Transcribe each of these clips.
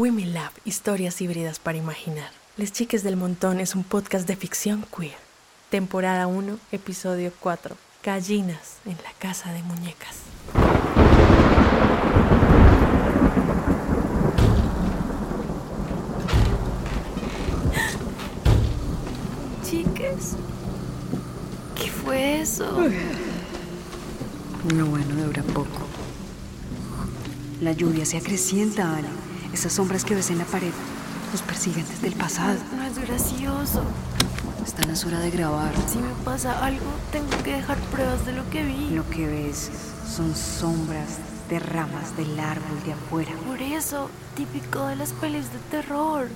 Women Lab, historias híbridas para imaginar. Les Chiques del Montón es un podcast de ficción queer. Temporada 1, episodio 4. Gallinas en la casa de muñecas. Chiques, ¿qué fue eso? No, bueno, dura poco. La lluvia se acrecienta, Ale. Esas sombras que ves en la pared nos persiguen desde el pasado. No es gracioso. Están a hora de grabar. Si me pasa algo, tengo que dejar pruebas de lo que vi. Lo que ves son sombras de ramas del árbol de afuera. Por eso, típico de las pelis de terror.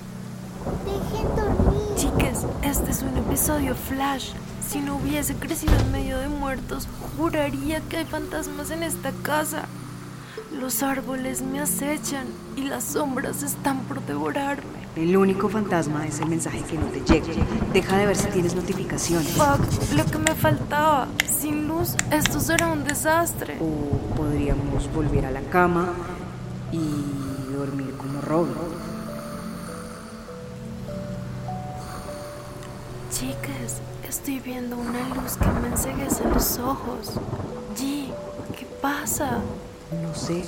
Dejen dormir. Chiques, este es un episodio flash. Si no hubiese crecido en medio de muertos, juraría que hay fantasmas en esta casa. Los árboles me acechan y las sombras están por devorarme. El único fantasma es el mensaje que no te llega. Deja de ver si tienes notificaciones. Fuck, lo que me faltaba. Sin luz, esto será un desastre. O podríamos volver a la cama y dormir como Robin. Chicas, estoy viendo una luz que me enceguece los ojos. G, ¿qué pasa? No sé.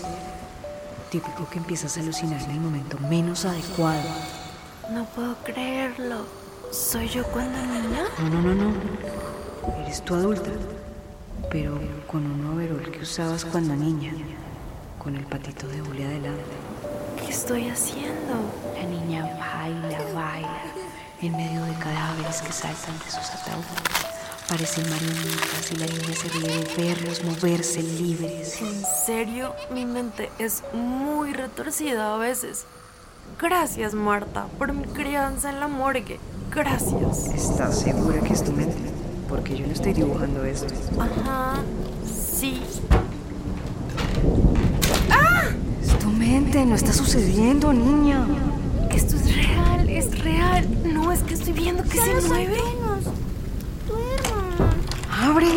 Típico que empiezas a alucinar en el momento menos adecuado. No puedo creerlo. ¿Soy yo cuando niña? No, no, no, no. Eres tu adulta. Pero con un overol que usabas cuando niña. Con el patito de hule adelante. ¿Qué estoy haciendo? La niña baila, baila. En medio de cadáveres que saltan de sus ataúdes. Parecen marionetas y la niña se ríe de verlos moverse libres. En serio, mi mente es muy retorcida a veces. Gracias, Marta, por mi crianza en la morgue. Gracias. ¿Estás segura que es tu mente? Porque yo no estoy dibujando esto. Ajá, sí. Es tu mente, no está sucediendo, niña. Esto es real, es real. No es que estoy viendo que se mueve. ¡Abre!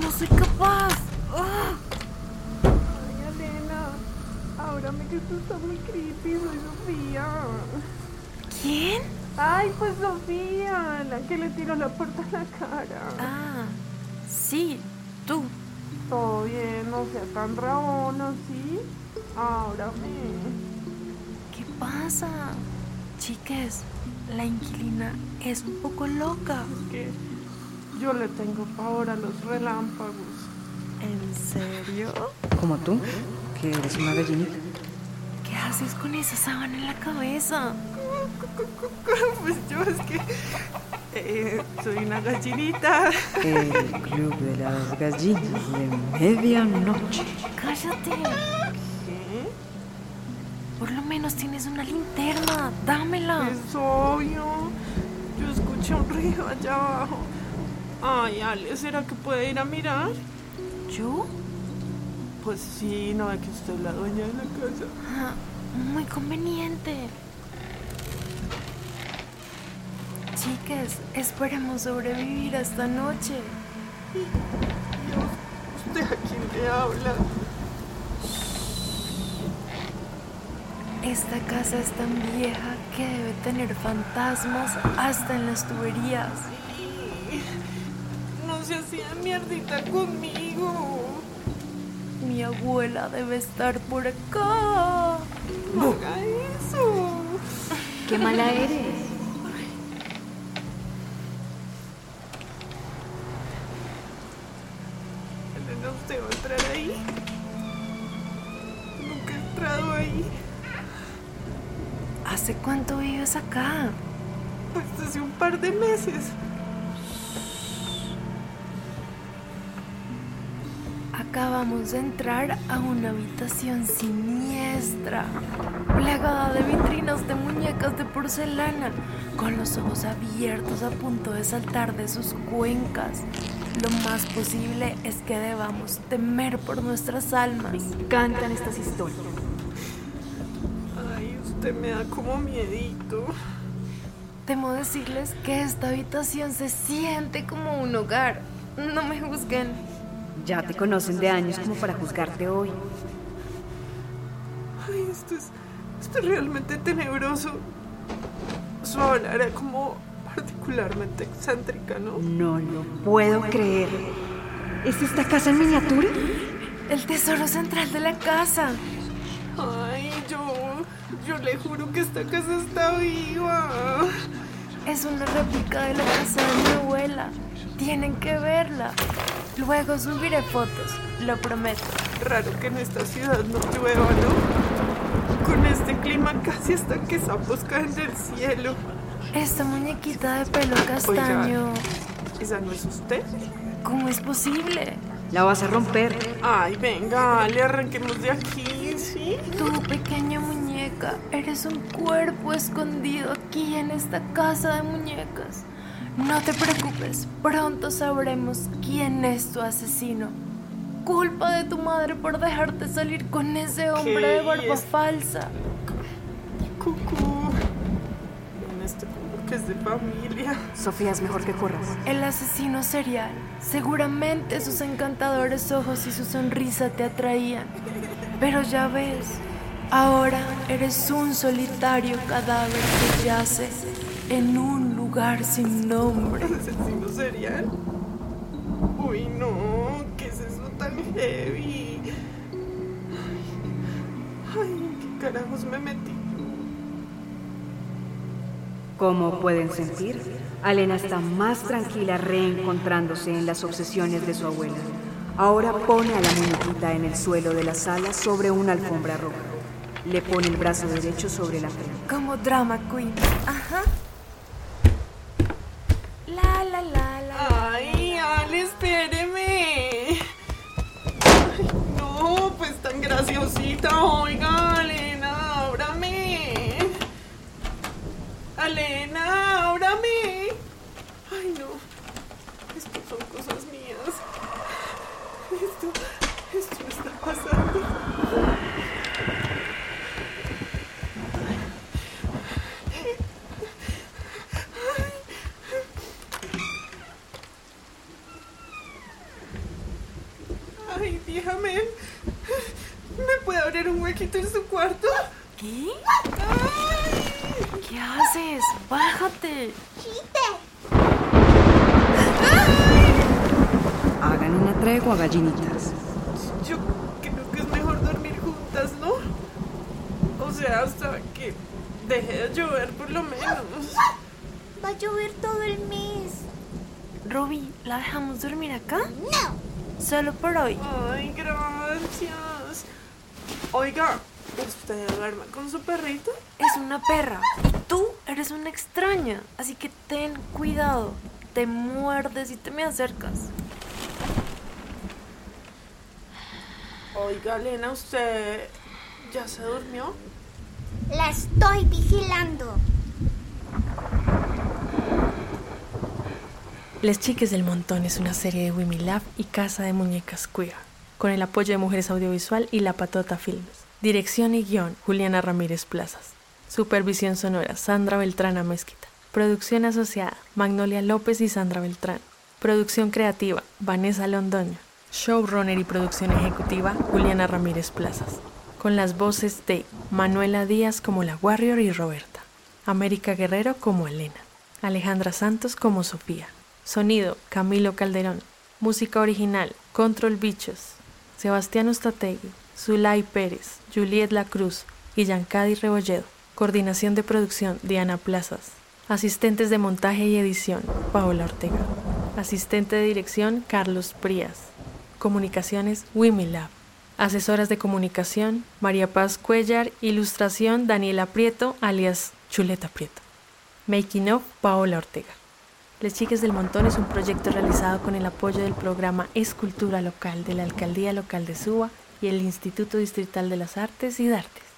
No soy capaz. Ah, Ay, Elena, ábrame que esto está muy creepy, soy Sofía. ¿Quién? Ay, pues Sofía, la que le tiró la puerta a la cara. Ah, sí, tú. Todo bien, no sea tan rabona, ¿sí? Ábrame. ¿Qué pasa? Chiques, la inquilina es un poco loca. Es que yo le tengo pavor a los relámpagos. ¿En serio? Como tú, que eres una gallinita. ¿Qué haces con esa sábana en la cabeza? Pues yo es que eh, soy una gallinita. El club de las gallinas de medianoche. Cállate. ¿Qué? Por lo menos tienes una linterna. Dámela. Es obvio. Yo escuché un río allá abajo. Ay, Ale, ¿será que puede ir a mirar? ¿Yo? Pues sí, no ve que usted es la dueña de la casa. Ah, muy conveniente. Chicas, esperemos sobrevivir a esta noche. ¿Usted a quién le habla? Esta casa es tan vieja que debe tener fantasmas hasta en las tuberías. No se hacía mierdita conmigo. Mi abuela debe estar por acá. No haga eso. ¡Qué mala eres! Elena, ¿usted va a entrar ahí? Nunca he entrado ahí. ¿Hace cuánto vives acá? Pues hace un par de meses. Acabamos de entrar a una habitación siniestra, plagada de vitrinas de muñecas de porcelana, con los ojos abiertos a punto de saltar de sus cuencas. Lo más posible es que debamos temer por nuestras almas. Cantan estas historias. Ay, usted me da como miedito. Temo decirles que esta habitación se siente como un hogar. No me juzguen. Ya te conocen de años como para juzgarte hoy. Ay, esto es Esto es realmente tenebroso. Su habla era como particularmente excéntrica, ¿no? No lo puedo creer. ¿Es esta casa en miniatura? El tesoro central de la casa. Ay, yo. Yo le juro que esta casa está viva. Es una réplica de la casa de mi abuela. Tienen que verla. Luego subiré fotos, lo prometo. Raro que en esta ciudad no llueva, ¿no? Con este clima casi hasta que sapos caen del cielo. Esta muñequita de pelo castaño, ¿Esa no es usted? ¿cómo es posible? La vas a romper. Ay, venga, le arranquemos de aquí, ¿sí? Tú, pequeña muñeca, eres un cuerpo escondido aquí en esta casa de muñecas. No te preocupes, pronto sabremos quién es tu asesino. Culpa de tu madre por dejarte salir con ese hombre de barba es? falsa. Cucú. En este que es de familia. Sofía, es mejor que corras. El asesino serial. Seguramente sus encantadores ojos y su sonrisa te atraían. Pero ya ves, ahora eres un solitario cadáver que yace en un lugar sin nombre. ¿Asesino serial? Uy, no, ¿qué es eso tan heavy? Ay, ay, ¿qué carajos me metí? Como pueden sentir, Alena está más tranquila reencontrándose en las obsesiones de su abuela. Ahora pone a la muñequita en el suelo de la sala sobre una alfombra roja. Le pone el brazo derecho sobre la frente. Como drama queen. Ajá. La la la la. Ay, Ale, espéreme. Ay, no, pues tan graciosita. Oiga, Alena, ábrame. Alena, ábrame. Ay, no. Esto son cosas mías. Esto, esto está pasando. Ay, déjame. ¿Me puede abrir un huequito en su cuarto? ¿Qué? Ay. ¿Qué haces? Bájate. Hagan una tregua, gallinitas. Yo creo que es mejor dormir juntas, ¿no? O sea, hasta que deje de llover por lo menos. Va a llover todo el mes. Robbie, ¿la dejamos dormir acá? No. Solo por hoy. Ay, gracias. Oiga, ¿usted duerme con su perrito? Es una perra. Y tú eres una extraña. Así que ten cuidado. Te muerdes y te me acercas. Oiga, Elena, ¿usted ya se durmió? La estoy vigilando. Les Chiques del Montón es una serie de Wimilab y Casa de Muñecas Queer, con el apoyo de Mujeres Audiovisual y La Patota Filmes. Dirección y guion, Juliana Ramírez Plazas. Supervisión sonora, Sandra Beltrán Mezquita. Producción asociada, Magnolia López y Sandra Beltrán. Producción creativa, Vanessa Londoño. Showrunner y producción ejecutiva, Juliana Ramírez Plazas. Con las voces de Manuela Díaz como la Warrior y Roberta. América Guerrero como Elena. Alejandra Santos como Sofía. Sonido, Camilo Calderón. Música original, Control Bichos. Sebastián Ustategui, Zulay Pérez, Juliet La Cruz y Yancadi Rebolledo. Coordinación de producción, Diana Plazas. Asistentes de montaje y edición, Paola Ortega. Asistente de dirección, Carlos Prías. Comunicaciones, Wimilab. Asesoras de comunicación, María Paz Cuellar. Ilustración, Daniela Prieto, alias Chuleta Prieto. Making of, Paola Ortega. Les Chiques del Montón es un proyecto realizado con el apoyo del programa Escultura Local de la Alcaldía Local de Suba y el Instituto Distrital de las Artes y de Artes.